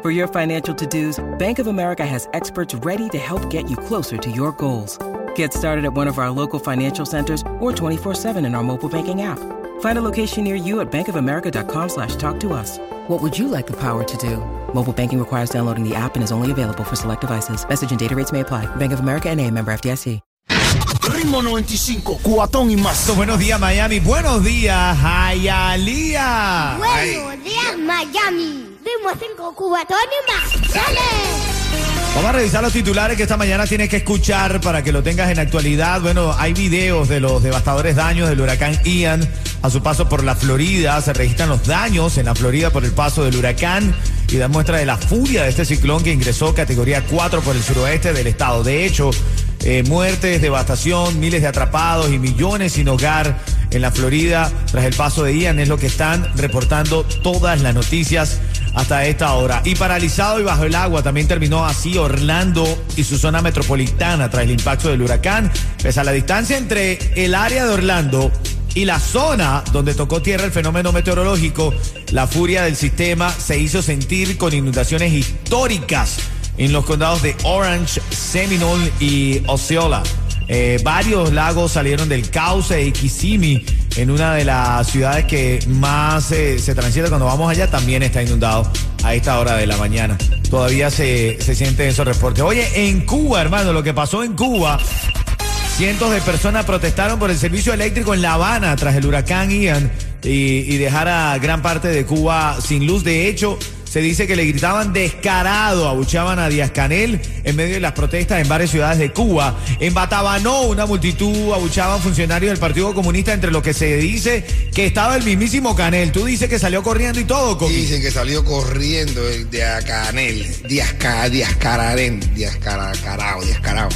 For your financial to-dos, Bank of America has experts ready to help get you closer to your goals. Get started at one of our local financial centers or 24-7 in our mobile banking app. Find a location near you at bankofamerica.com slash talk to us. What would you like the power to do? Mobile banking requires downloading the app and is only available for select devices. Message and data rates may apply. Bank of America and a member FDIC. Ritmo 95, cuatón y más. Buenos días, Miami. Buenos días, Hialeah. Buenos días, Miami. Ritmo 5, Cubatón y más. ¡Dale! Vamos a revisar los titulares que esta mañana tienes que escuchar para que lo tengas en actualidad. Bueno, hay videos de los devastadores daños del huracán Ian a su paso por la Florida. Se registran los daños en la Florida por el paso del huracán y da muestra de la furia de este ciclón que ingresó categoría 4 por el suroeste del estado. De hecho, eh, muertes, devastación, miles de atrapados y millones sin hogar en la Florida tras el paso de Ian es lo que están reportando todas las noticias hasta esta hora. Y paralizado y bajo el agua también terminó así Orlando y su zona metropolitana tras el impacto del huracán. Pese a la distancia entre el área de Orlando y la zona donde tocó tierra el fenómeno meteorológico, la furia del sistema se hizo sentir con inundaciones históricas en los condados de Orange, Seminole y Osceola. Eh, varios lagos salieron del cauce y Kissimmee, en una de las ciudades que más eh, se transita cuando vamos allá, también está inundado a esta hora de la mañana. Todavía se, se sienten esos reportes. Oye, en Cuba, hermano, lo que pasó en Cuba, cientos de personas protestaron por el servicio eléctrico en La Habana tras el huracán Ian y, y dejar a gran parte de Cuba sin luz. De hecho, se dice que le gritaban descarado, abuchaban a Díaz Canel en medio de las protestas en varias ciudades de Cuba. En Batabanó, una multitud abuchaban funcionarios del Partido Comunista, entre los que se dice que estaba el mismísimo Canel. Tú dices que salió corriendo y todo, Coqui. Dicen que salió corriendo el de Acanel, Díaz, Ca- Díaz Cararén, Díaz Cara- Carao, Díaz Carao.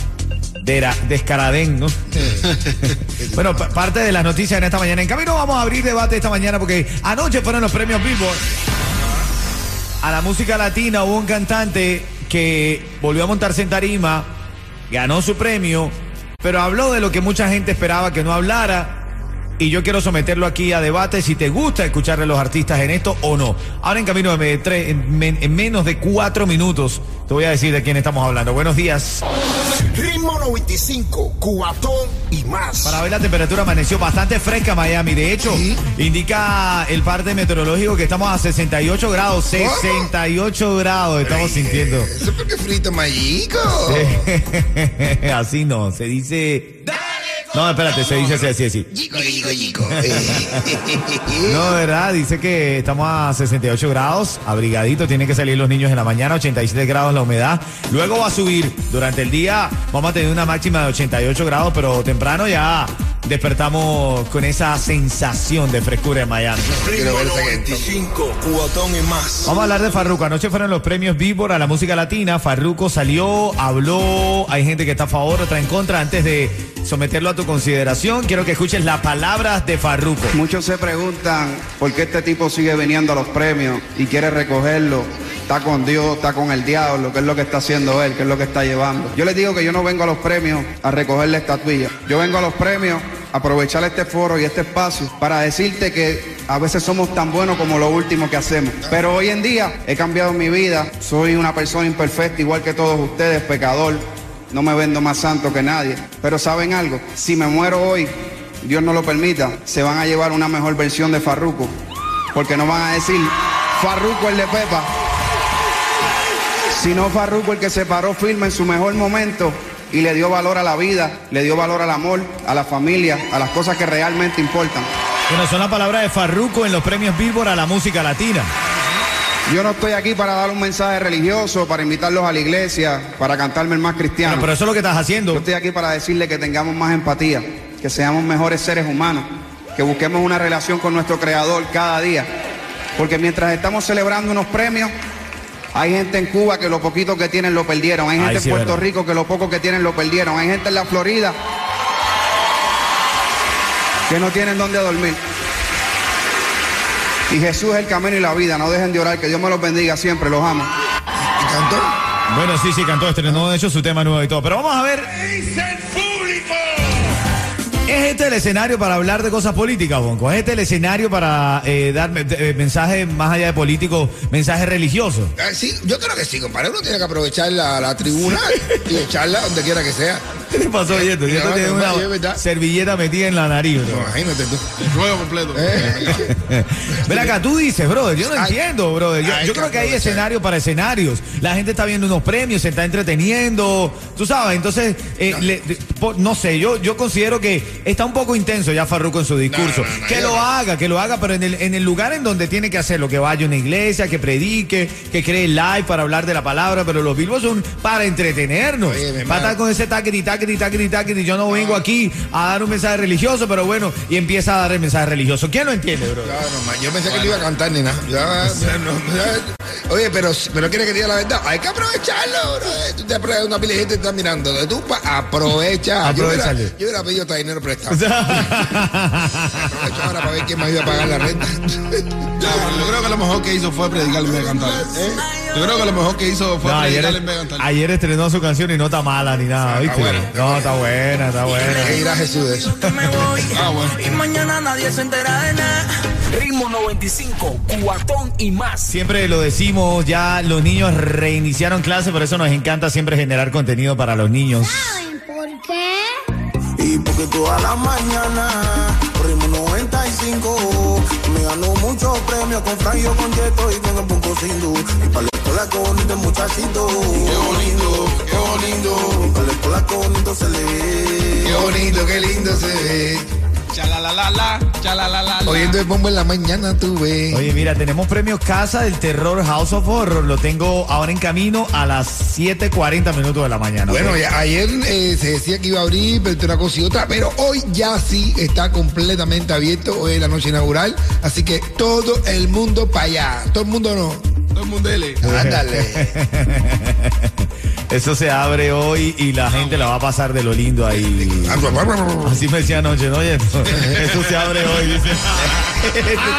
Dera- descaradén, ¿no? bueno, pa- parte de las noticias en esta mañana. En camino vamos a abrir debate esta mañana porque anoche fueron los premios Billboard. A la música latina hubo un cantante que volvió a montarse en tarima, ganó su premio, pero habló de lo que mucha gente esperaba que no hablara. Y yo quiero someterlo aquí a debate si te gusta escuchar a los artistas en esto o no. Ahora en camino de tre- en, men- en menos de cuatro minutos te voy a decir de quién estamos hablando. Buenos días. Ritmo 95, cuatón y más. Para ver la temperatura amaneció bastante fresca Miami. De hecho, Sí. indica el parte meteorológico que estamos a 68 grados. 68 grados estamos sintiendo. Eso es porque frito mayico. así no, se dice... No, espérate, se dice así, así, así. Yico, yico, yico. No, ¿verdad? Dice que estamos a 68 grados, abrigadito, tienen que salir los niños en la mañana, 87 grados la humedad. Luego va a subir durante el día, vamos a tener una máxima de 88 grados, pero temprano ya despertamos con esa sensación de frescura en Miami. Quiero Ritmo ver ese gente. 95, cuatón y más. Vamos a hablar de Farruko. Anoche fueron los premios Billboard a la música latina. Farruko salió, habló. Hay gente que está a favor, otra en contra. Antes de someterlo a tu consideración, quiero que escuches las palabras de Farruko. Muchos se preguntan por qué este tipo sigue viniendo a los premios y quiere recogerlo. Está con Dios, está con el diablo, qué es lo que está haciendo él, qué es lo que está llevando. Yo les digo que yo no vengo a los premios a recoger la estatuilla. Yo vengo a los premios a aprovechar este foro y este espacio para decirte que a veces somos tan buenos como lo último que hacemos. Pero hoy en día he cambiado mi vida. Soy una persona imperfecta, igual que todos ustedes, pecador. No me vendo más santo que nadie. Pero ¿saben algo? Si me muero hoy, Dios no lo permita, se van a llevar una mejor versión de Farruko. Porque no van a decir Farruko el de Pepa. Sino Farruko el que se paró firme en su mejor momento y le dio valor a la vida, le dio valor al amor, a la familia, a las cosas que realmente importan. Bueno, son las palabras de Farruko en los premios Billboard a la música latina. Yo no estoy aquí para dar un mensaje religioso, para invitarlos a la iglesia, para cantarme el más cristiano. Bueno, pero eso es lo que estás Yo haciendo. estoy aquí para decirle que tengamos más empatía, que seamos mejores seres humanos, que busquemos una relación con nuestro Creador cada día. Porque mientras estamos celebrando unos premios, Hay gente en Cuba que lo poquito que tienen lo perdieron. Hay gente Ay, sí, en Puerto verdad. Rico que lo poco que tienen lo perdieron. Hay gente en la Florida que no tienen dónde dormir. Y Jesús es el camino y la vida. No dejen de orar. Que Dios me los bendiga siempre. Los amo. ¿Y cantó? Bueno, sí, sí, cantó, estrenó de hecho su tema nuevo y todo. Pero vamos a ver. ¿Es este el escenario para hablar de cosas políticas, Bonco? ¿Es este el escenario para eh, dar eh, mensajes más allá de políticos, mensajes religiosos? Ah, Sí, yo creo que sí, compadre. Uno tiene que aprovechar la tribuna y echarla donde quiera que sea. ¿Qué le pasó, Yeto? Yeto No, tiene una servilleta metida en la nariz, bro. Imagínate tú. El juego completo. Eh. Ven acá, tú dices, brother, yo no Ay. entiendo, brother. Yo, creo que hay aprovechar. escenario para escenarios. La gente está viendo unos premios, se está entreteniendo, tú sabes. Entonces, eh, le- no sé, yo, yo considero que está un poco intenso ya Farruko en su discurso. No, no, no, que lo haga, que lo haga, pero en el, en el lugar en donde tiene que hacerlo, que vaya a una iglesia, que predique, que cree live para hablar de la palabra, pero los billboards son para entretenernos. Oye, para estar con ese taquiti, Yo no vengo aquí a dar un mensaje religioso, pero bueno, y empieza a dar el mensaje religioso. ¿Quién lo entiende, bro? Claro, ma, yo pensé que le iba a cantar ni nada. Ya, no, ya. Oye, pero, pero quiere que diga la verdad. Hay que aprovecharlo, bro. Tú te aprovechas, una pila de gente te está mirando. Tú aprovecha. Yo hubiera, yo hubiera pedido hasta dinero prestado. Aprovecho ahora para ver quién me ayuda a pagar la renta. Yo, creo que lo mejor que hizo fue predicar en vez de cantar. Yo creo que lo mejor que hizo fue No, ayer, ayer estrenó su canción y no está mala ni nada, está ¿viste? buena, está no, está buena, está buena. ¿Qué dirá Jesús de eso? que me voy Ah, bueno. y mañana nadie se entera de nada. Ritmo 95, cuatón y más. Siempre lo decimos, ya los niños reiniciaron clase, por eso nos encanta siempre generar contenido para los niños. ¿Saben por qué? Y porque toda la mañana, Ritmo 95, me ganó muchos premios con Franjo, con Yeto y con el Punto Sindu. Con bonito muchachito. Qué bonito, qué bonito. Escuela con bonito se le ve. Qué bonito, qué lindo se ve. Chalalalala, chalalalala. Oyendo el bombo en la mañana tuve. Oye, mira, tenemos premio Casa del Terror House of Horror. Lo tengo ahora en camino a las 7:40 minutos de la mañana. Bueno, ya, ayer eh, se decía que iba a abrir, pero una cosa y otra, pero hoy ya sí está completamente abierto, hoy es la noche inaugural, así que todo el mundo para allá, todo el mundo no, Todo el mundo dele. ándale. Eso se abre hoy y la gente la va a pasar de lo lindo ahí. Así me decía anoche, ¿no? Oye, eso se abre hoy, dice.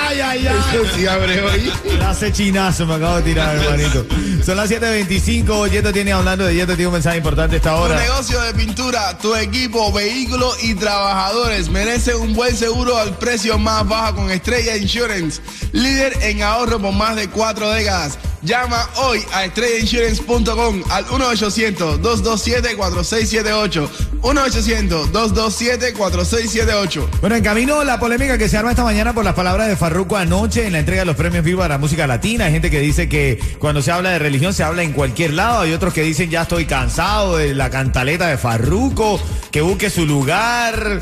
Ay, ay, ay. Eso sí abre hoy. Clase chinazo me acabo de tirar, hermanito. Son las 7.25. Yeto tiene hablando de Yeto, tiene un mensaje importante esta Tu hora. negocio de pintura, tu equipo, vehículos y trabajadores merecen un buen seguro al precio más bajo con Estrella Insurance, líder en ahorro por más de cuatro décadas. Llama hoy a estrellainsurance.com al 1-800-227-4678. 1-800-227-4678. Bueno, en camino la polémica que se arma esta mañana por las palabras de Farruko anoche en la entrega de los premios Viva la música latina. Hay gente que dice que cuando se habla de religión se habla en cualquier lado. Hay otros que dicen ya estoy cansado de la cantaleta de Farruko, que busque su lugar.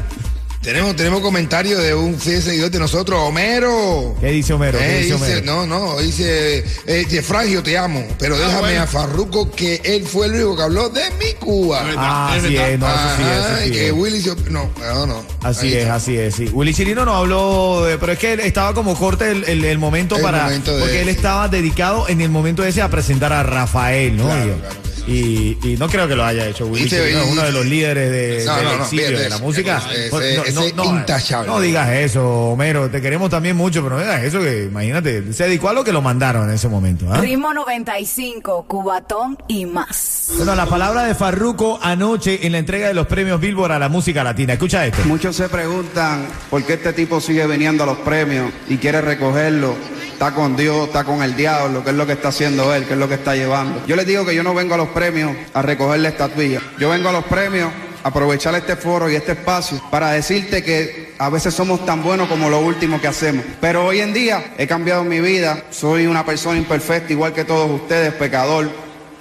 Tenemos, tenemos comentario de un fiel seguidor de nosotros, Homero. ¿Qué dice Homero? ¿Qué Eh, dice dice, Homero? no, no, dice, eh, de Fragio te amo, pero déjame bueno. a Farruco que él fue el único que habló de mi Cuba. Ah, Es así es, no, eso sí, eso Ajá, sí y que es. Willy, no, no, no. Así es, así es, sí. Willy Chirino nos habló, de- pero es que él estaba como corte el, el- el momento El para, momento de- porque él estaba dedicado en el momento ese a presentar a Rafael, ¿no? Claro, claro. Y- y no creo que lo haya hecho Willy uno de los líderes de, No, del no, no, exilio de la eso. música. Ese- No, no, ese no, intachable. no digas eso, Homero, te queremos también mucho, pero no digas eso que, imagínate, se dedicó a lo que lo mandaron en ese momento. ¿ah? Ritmo 95, Cubatón y más. Bueno, la palabra de Farruko anoche en la entrega de los premios Billboard a la música latina. Escucha esto. Muchos se preguntan por qué este tipo sigue viniendo a los premios y quiere recogerlo. Está con Dios, está con el diablo, qué es lo que está haciendo él, qué es lo que está llevando. Yo les digo que yo no vengo a los premios a recoger la estatuilla. Yo vengo a los premios a aprovechar este foro y este espacio para decirte que a veces somos tan buenos como lo último que hacemos. Pero hoy en día he cambiado mi vida. Soy una persona imperfecta, igual que todos ustedes, pecador.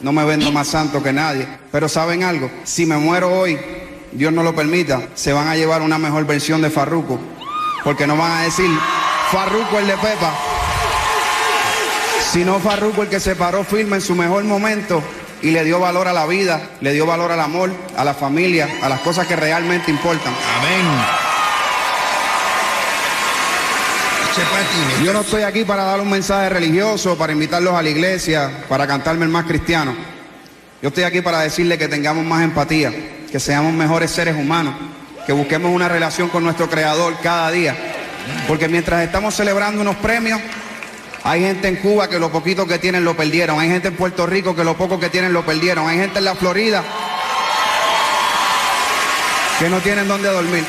No me vendo más santo que nadie. Pero ¿saben algo? Si me muero hoy, Dios no lo permita, se van a llevar una mejor versión de Farruko. Porque no van a decir Farruko el de Pepa. Sino Farruko el que se paró firme en su mejor momento y le dio valor a la vida, le dio valor al amor, a la familia, a las cosas que realmente importan. Amén. Yo no estoy aquí para dar un mensaje religioso, para invitarlos a la iglesia, para cantarme el más cristiano. Yo estoy aquí para decirle que tengamos más empatía, que seamos mejores seres humanos, que busquemos una relación con nuestro Creador cada día. Porque mientras estamos celebrando unos premios, hay gente en Cuba que lo poquito que tienen lo perdieron. Hay gente en Puerto Rico que lo poco que tienen lo perdieron. Hay gente en la Florida que no tienen dónde dormir.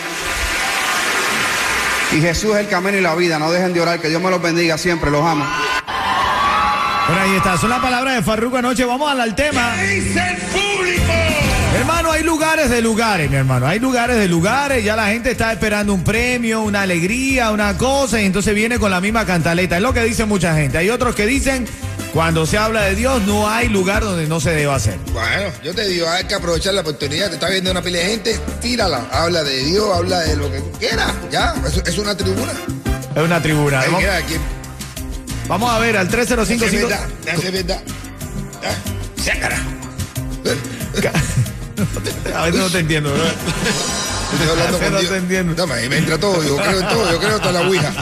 Y Jesús es el camino y la vida. No dejen de orar. Que Dios me los bendiga siempre. Los amo. Bueno, ahí está. Son las palabras de Farruko anoche. Vamos al, al tema. Hay lugares de lugares, mi hermano. Hay lugares de lugares. Ya la gente está esperando un premio, una alegría, una cosa. Y entonces viene con la misma cantaleta. Es lo que dice mucha gente. Hay otros que dicen, cuando se habla de Dios, no hay lugar donde no se deba hacer. Bueno, yo te digo, hay que aprovechar la oportunidad. Te está viendo una pila de gente, tírala. Habla de Dios, habla de lo que tú quieras. Ya, es, es una tribuna. Es una tribuna. Ahí Vamos, queda quien. vamos a ver al 305. Es verdad, es verdad. Sácara. A veces no te entiendo, bro. Estoy hablando con no Dios. te entiendo. No, me, entra todo, yo creo en todo, yo creo hasta la ouija.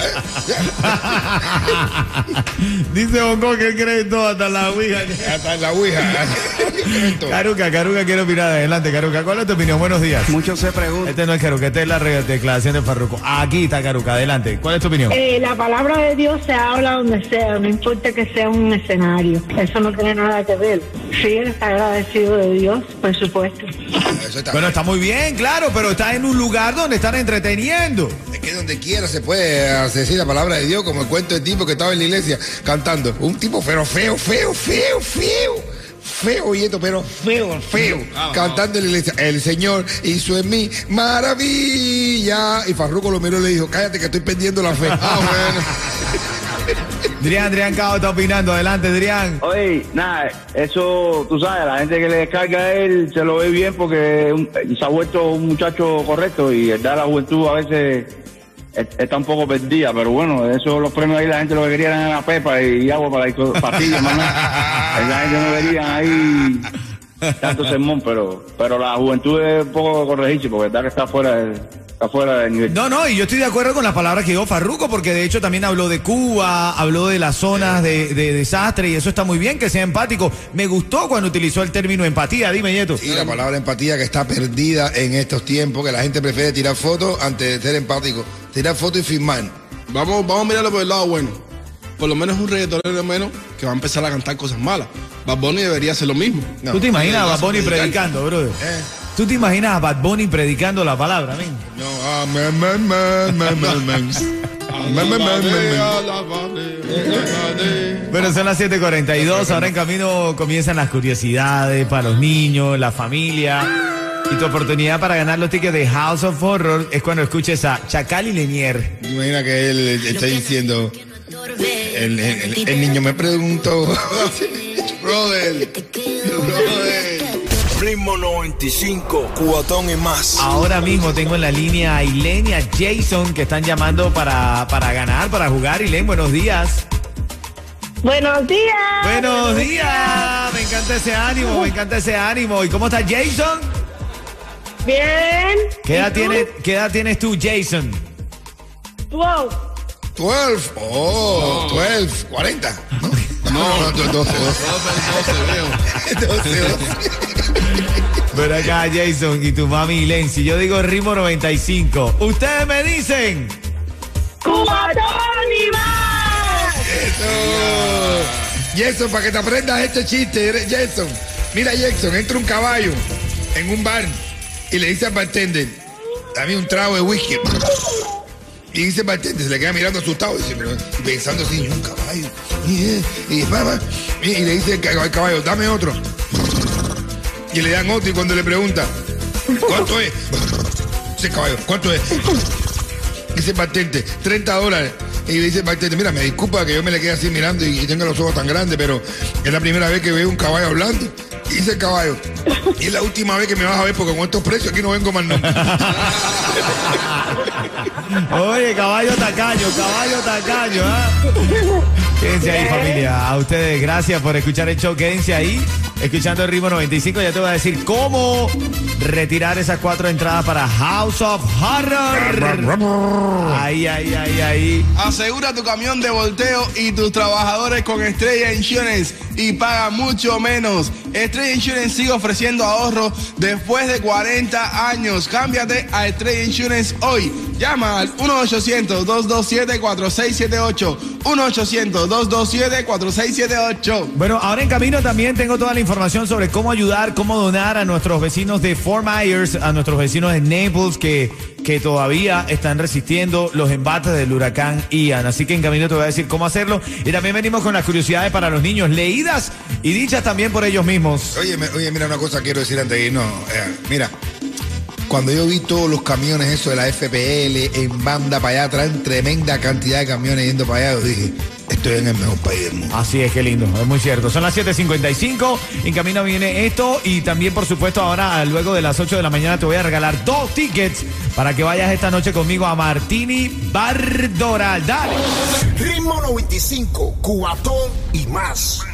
Dice Bongo que él cree en todo, hasta la ouija. Hasta en la ouija. Caruca, Caruca quiere opinar. Adelante, Caruca. ¿Cuál es tu opinión? Buenos días. Muchos se preguntan. Este no es Caruca, esta es la declaración de Farruko. Aquí está Caruca, adelante. ¿Cuál es tu opinión? Eh, la palabra de Dios se habla donde sea, no importa que sea un escenario. Eso no tiene nada que ver. Sí, él está agradecido de Dios, por supuesto. Eso está Bueno, bien. está muy bien, claro, pero está en un lugar donde están entreteniendo. Es que donde quiera se puede decir la palabra de Dios, como el cuento del tipo que estaba en la iglesia cantando. Un tipo pero feo, feo, feo, feo. Feo, y esto, pero feo, feo. cantando en la iglesia. El Señor hizo en mí maravilla. Y Farruko lo miró y le dijo, cállate que estoy perdiendo la fe. Ah, bueno. Adrián, Adrián Cao está opinando. Adelante, Adrián. Oye, nada, eso, tú sabes, la gente que le descarga a él se lo ve bien porque un- se ha vuelto un muchacho correcto y el dar la juventud a veces es- está un poco perdida, pero bueno, eso los premios ahí la gente lo que quería era la pepa y agua para las pastillas, nada. La gente no quería ahí tanto sermón, pero, pero la juventud es un poco corregirse porque verdad que está fuera de, está fuera del nivel. No, no, y yo estoy de acuerdo con las palabras que dijo Farruko, porque de hecho también habló de Cuba, habló de las zonas de, de desastre, y eso está muy bien que sea empático. Me gustó cuando utilizó el término empatía, dime, Yeto. Y la palabra empatía que está perdida en estos tiempos, que la gente prefiere tirar fotos antes de ser empático. Tirar fotos y firmar. Vamos, vamos a mirarlo por el lado bueno. Por lo menos un reggaetonero menos que va a empezar a cantar cosas malas. Bad Bunny debería hacer lo mismo. No. ¿Tú te imaginas a Bad Bunny predicando, brother? Eh. ¿Tú te imaginas a Bad Bunny predicando la palabra? No, ah. Bueno, son las 7:42. Ahora en camino comienzan las curiosidades para los niños, la familia. Y tu oportunidad para ganar los tickets de House of Horror es cuando escuches a Chacal y Lenier. Imagina que él está diciendo. El, el- el- el niño me preguntó. Brother, brother. Ritmo 95, cubatón y más. Ahora mismo tengo en la línea a Ilén y a Jason que están llamando para, para ganar, para jugar. Ilén, buenos días. Buenos días. Buenos días. Me encanta ese ánimo, me encanta ese ánimo. ¿Y cómo está Jason? Bien. ¿Qué edad, tienes, ¿Qué edad tienes tú, Jason? Wow. 12. Oh, 12. 40. No, no, no, 12, 12. 12, 12. Ven acá, Jason, y tu mami Ilén. Si yo digo ritmo 95, ustedes me dicen. ¡Cubatón y más! Eso. Jason, para que te aprendas este chiste, Jason. Mira, Jason, entra un caballo en un bar y le dice al bartender, dame un trago de whisky. Y dice el bartender, se le queda mirando asustado, dice, pero- pensando así, un caballo. Y, eh, y, y y le dice al caballo, dame otro. Y le dan otro y cuando le pregunta, ¿cuánto es? El caballo, ¿cuánto es? Dice bartender, 30 dólares. Y le dice bartender, mira, me disculpa que yo me le quede así mirando y, y tenga los ojos tan grandes, pero es la primera vez que veo un caballo hablando. Y dice el caballo, y es la última vez que me vas a ver porque con estos precios aquí no vengo más nunca. Oye, caballo tacaño, caballo tacaño, ¿ah? Quédense ahí, familia. A ustedes, gracias por escuchar el show. Quédense ahí. Escuchando el ritmo 95. Ya te voy a decir cómo retirar esas cuatro entradas para House of Horror. Ahí, ahí, ahí, ahí. Asegura tu camión de volteo y tus trabajadores con Estrella Insurance y paga mucho menos. Estrella Insurance sigue ofreciendo ahorro después de 40 años. Cámbiate a Estrella Insurance hoy. Llama al 1-800-227-4678. 1-800-227-4678. Bueno, ahora en camino también tengo toda la información sobre cómo ayudar, cómo donar a nuestros vecinos de Fort Myers, a nuestros vecinos de Naples que, que todavía están resistiendo los embates del huracán Ian. Así que en camino te voy a decir cómo hacerlo. Y también venimos con las curiosidades para los niños, leídas y dichas también por ellos mismos. Oye, oye, mira una cosa quiero decir antes de irnos. Eh, mira, cuando yo vi todos los camiones, eso de la FPL en banda para allá, traen tremenda cantidad de camiones yendo para allá, yo dije, estoy en el mejor país del mundo. Así es, qué lindo, es muy cierto. Son las 7.55, en camino viene esto y también, por supuesto, ahora luego de las 8 de la mañana te voy a regalar dos tickets para que vayas esta noche conmigo a Martini Bar Doral. Dale. Ritmo 95, Cubatón y más.